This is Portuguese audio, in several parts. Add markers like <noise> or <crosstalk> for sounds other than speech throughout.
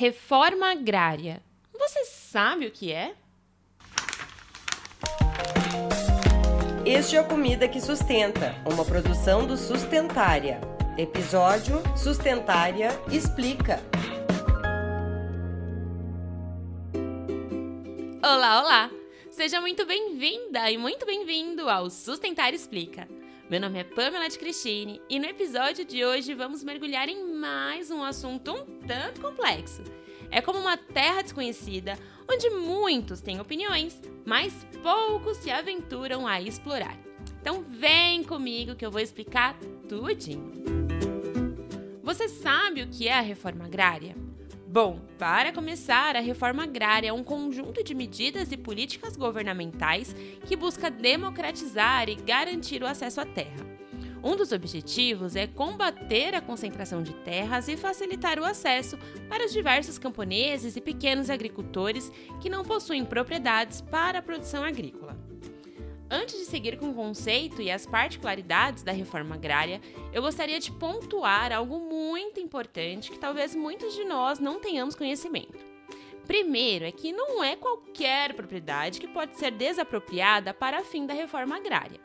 Reforma agrária. Você sabe o que é? Este é a Comida que Sustenta, uma produção do Sustentária. Episódio Sustentária Explica. Olá, olá! Seja muito bem-vinda e muito bem-vindo ao Sustentária Explica. Meu nome é Pamela de Cristine e no episódio de hoje vamos mergulhar em mais um assunto um tanto complexo. É como uma terra desconhecida onde muitos têm opiniões, mas poucos se aventuram a explorar. Então vem comigo que eu vou explicar tudinho. Você sabe o que é a reforma agrária? Bom, para começar, a reforma agrária é um conjunto de medidas e políticas governamentais que busca democratizar e garantir o acesso à terra. Um dos objetivos é combater a concentração de terras e facilitar o acesso para os diversos camponeses e pequenos agricultores que não possuem propriedades para a produção agrícola. Antes de seguir com o conceito e as particularidades da reforma agrária, eu gostaria de pontuar algo muito importante que talvez muitos de nós não tenhamos conhecimento. Primeiro é que não é qualquer propriedade que pode ser desapropriada para fim da reforma agrária.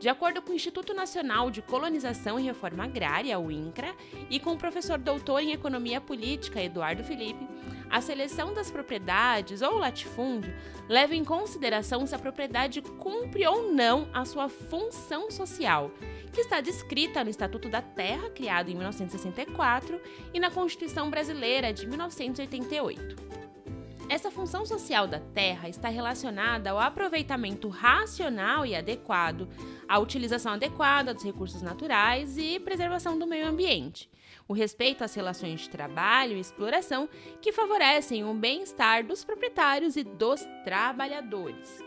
De acordo com o Instituto Nacional de Colonização e Reforma Agrária, o INCRA, e com o professor doutor em Economia Política, Eduardo Felipe, a seleção das propriedades ou latifúndio leva em consideração se a propriedade cumpre ou não a sua função social, que está descrita no Estatuto da Terra, criado em 1964, e na Constituição Brasileira de 1988. Essa função social da terra está relacionada ao aproveitamento racional e adequado, à utilização adequada dos recursos naturais e preservação do meio ambiente. O respeito às relações de trabalho e exploração que favorecem o bem-estar dos proprietários e dos trabalhadores.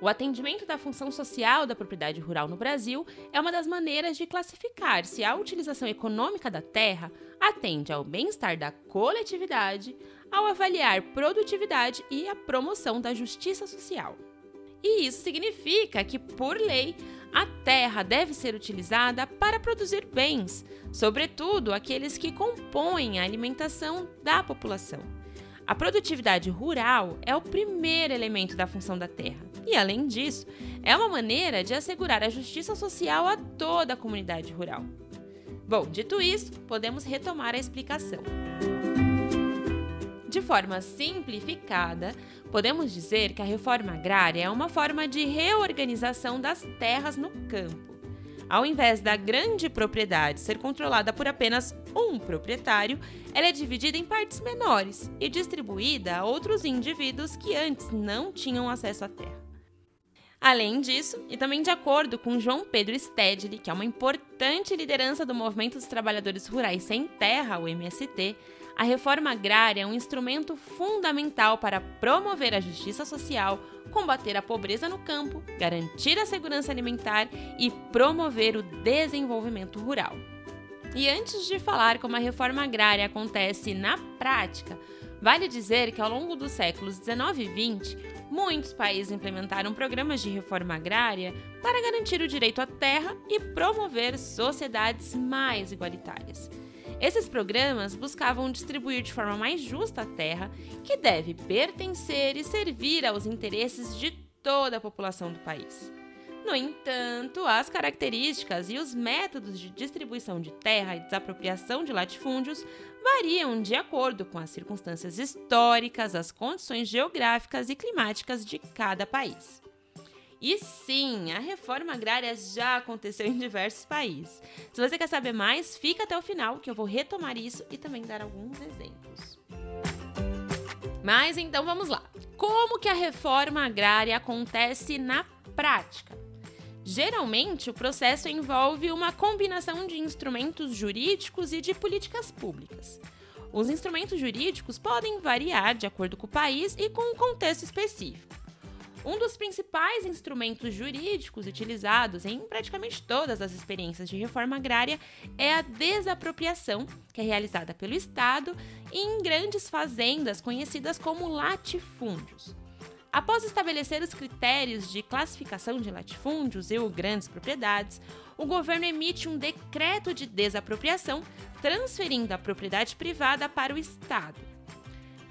O atendimento da função social da propriedade rural no Brasil é uma das maneiras de classificar se a utilização econômica da terra atende ao bem-estar da coletividade, ao avaliar produtividade e a promoção da justiça social. E isso significa que, por lei, a terra deve ser utilizada para produzir bens, sobretudo aqueles que compõem a alimentação da população. A produtividade rural é o primeiro elemento da função da terra, e, além disso, é uma maneira de assegurar a justiça social a toda a comunidade rural. Bom, dito isso, podemos retomar a explicação. De forma simplificada, podemos dizer que a reforma agrária é uma forma de reorganização das terras no campo. Ao invés da grande propriedade ser controlada por apenas um proprietário, ela é dividida em partes menores e distribuída a outros indivíduos que antes não tinham acesso à terra. Além disso, e também de acordo com João Pedro Stedley, que é uma importante liderança do Movimento dos Trabalhadores Rurais Sem Terra, o MST, a reforma agrária é um instrumento fundamental para promover a justiça social, combater a pobreza no campo, garantir a segurança alimentar e promover o desenvolvimento rural. E antes de falar como a reforma agrária acontece na prática, vale dizer que ao longo dos séculos 19 e 20, muitos países implementaram programas de reforma agrária para garantir o direito à terra e promover sociedades mais igualitárias. Esses programas buscavam distribuir de forma mais justa a terra, que deve pertencer e servir aos interesses de toda a população do país. No entanto, as características e os métodos de distribuição de terra e desapropriação de latifúndios variam de acordo com as circunstâncias históricas, as condições geográficas e climáticas de cada país. E sim, a reforma agrária já aconteceu <laughs> em diversos países. Se você quer saber mais, fica até o final que eu vou retomar isso e também dar alguns exemplos. Mas então vamos lá. Como que a reforma agrária acontece na prática? Geralmente, o processo envolve uma combinação de instrumentos jurídicos e de políticas públicas. Os instrumentos jurídicos podem variar de acordo com o país e com o contexto específico. Um dos principais instrumentos jurídicos utilizados em praticamente todas as experiências de reforma agrária é a desapropriação, que é realizada pelo Estado em grandes fazendas conhecidas como latifúndios. Após estabelecer os critérios de classificação de latifúndios e grandes propriedades, o governo emite um decreto de desapropriação, transferindo a propriedade privada para o Estado.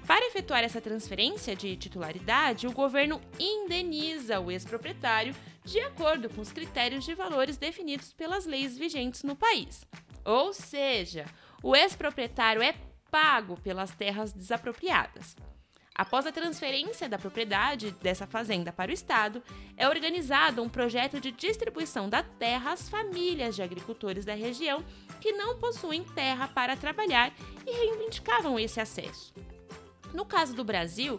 Para efetuar essa transferência de titularidade, o governo indeniza o ex-proprietário de acordo com os critérios de valores definidos pelas leis vigentes no país. Ou seja, o ex-proprietário é pago pelas terras desapropriadas. Após a transferência da propriedade dessa fazenda para o Estado, é organizado um projeto de distribuição da terra às famílias de agricultores da região que não possuem terra para trabalhar e reivindicavam esse acesso. No caso do Brasil,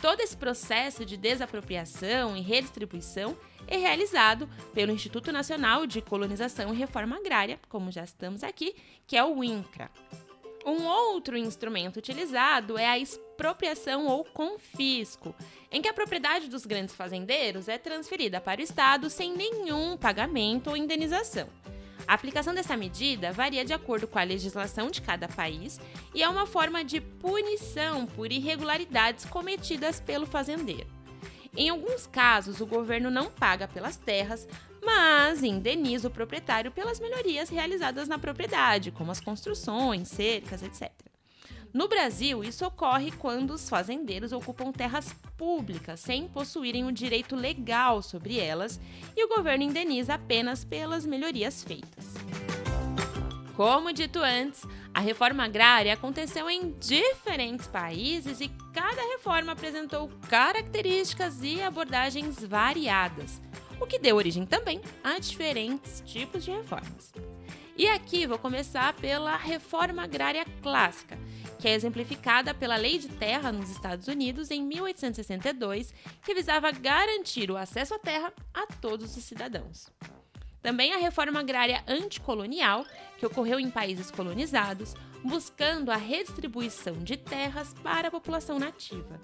todo esse processo de desapropriação e redistribuição é realizado pelo Instituto Nacional de Colonização e Reforma Agrária, como já estamos aqui, que é o INCRA. Um outro instrumento utilizado é a expropriação ou confisco, em que a propriedade dos grandes fazendeiros é transferida para o Estado sem nenhum pagamento ou indenização. A aplicação dessa medida varia de acordo com a legislação de cada país e é uma forma de punição por irregularidades cometidas pelo fazendeiro. Em alguns casos, o governo não paga pelas terras, mas indeniza o proprietário pelas melhorias realizadas na propriedade, como as construções, cercas, etc. No Brasil, isso ocorre quando os fazendeiros ocupam terras públicas sem possuírem o direito legal sobre elas e o governo indeniza apenas pelas melhorias feitas. Como dito antes, a reforma agrária aconteceu em diferentes países e cada reforma apresentou características e abordagens variadas o que deu origem também a diferentes tipos de reformas. E aqui vou começar pela reforma agrária clássica, que é exemplificada pela Lei de Terra nos Estados Unidos em 1862, que visava garantir o acesso à terra a todos os cidadãos. Também a reforma agrária anticolonial, que ocorreu em países colonizados, buscando a redistribuição de terras para a população nativa.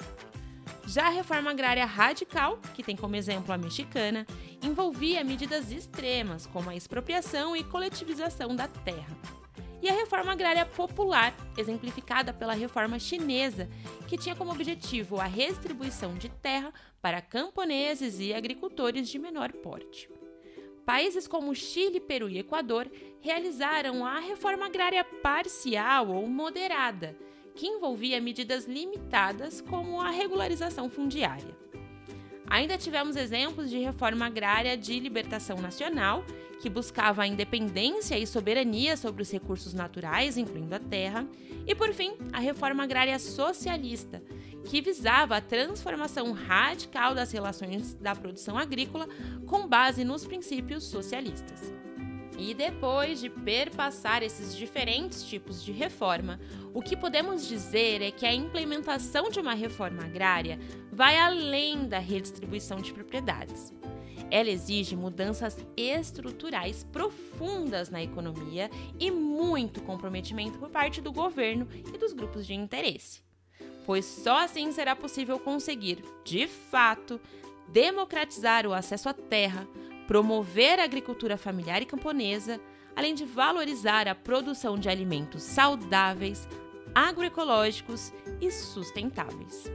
Já a reforma agrária radical, que tem como exemplo a mexicana, envolvia medidas extremas, como a expropriação e coletivização da terra. E a reforma agrária popular, exemplificada pela reforma chinesa, que tinha como objetivo a redistribuição de terra para camponeses e agricultores de menor porte. Países como Chile, Peru e Equador realizaram a reforma agrária parcial ou moderada, que envolvia medidas limitadas como a regularização fundiária. Ainda tivemos exemplos de reforma agrária de libertação nacional, que buscava a independência e soberania sobre os recursos naturais, incluindo a terra, e por fim, a reforma agrária socialista, que visava a transformação radical das relações da produção agrícola com base nos princípios socialistas. E depois de perpassar esses diferentes tipos de reforma, o que podemos dizer é que a implementação de uma reforma agrária vai além da redistribuição de propriedades. Ela exige mudanças estruturais profundas na economia e muito comprometimento por parte do governo e dos grupos de interesse. Pois só assim será possível conseguir, de fato, democratizar o acesso à terra, promover a agricultura familiar e camponesa, além de valorizar a produção de alimentos saudáveis, agroecológicos e sustentáveis.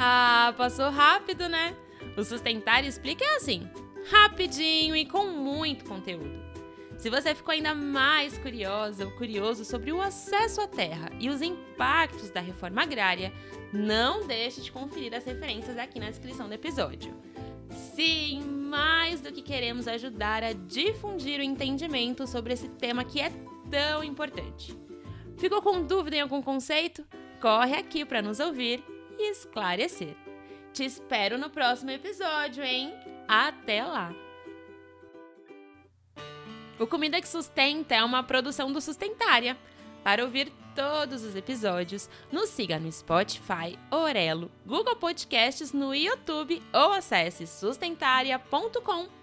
Ah, passou rápido, né? O Sustentar Explica é assim, rapidinho e com muito conteúdo. Se você ficou ainda mais curiosa ou curioso sobre o acesso à terra e os impactos da reforma agrária, não deixe de conferir as referências aqui na descrição do episódio. Sim, que queremos ajudar a difundir o entendimento sobre esse tema que é tão importante. Ficou com dúvida em algum conceito? Corre aqui para nos ouvir e esclarecer. Te espero no próximo episódio, hein? Até lá! O Comida que Sustenta é uma produção do Sustentária. Para ouvir todos os episódios, nos siga no Spotify, Orelo, Google Podcasts, no YouTube ou acesse sustentaria.com.br.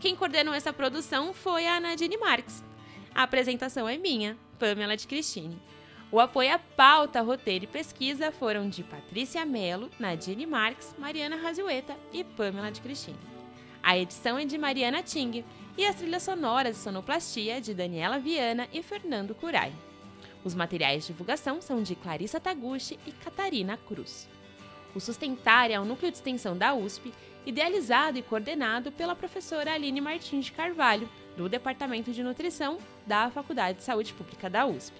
Quem coordenou essa produção foi a Nadine Marques. A apresentação é minha, Pamela de Cristine. O apoio à pauta, roteiro e pesquisa foram de Patrícia Mello, Nadine Marques, Mariana Razueta e Pamela de Cristine. A edição é de Mariana Ting e as trilhas sonoras e sonoplastia de Daniela Viana e Fernando Curai. Os materiais de divulgação são de Clarissa Taguchi e Catarina Cruz. O Sustentar é um núcleo de extensão da USP, idealizado e coordenado pela professora Aline Martins de Carvalho, do Departamento de Nutrição da Faculdade de Saúde Pública da USP.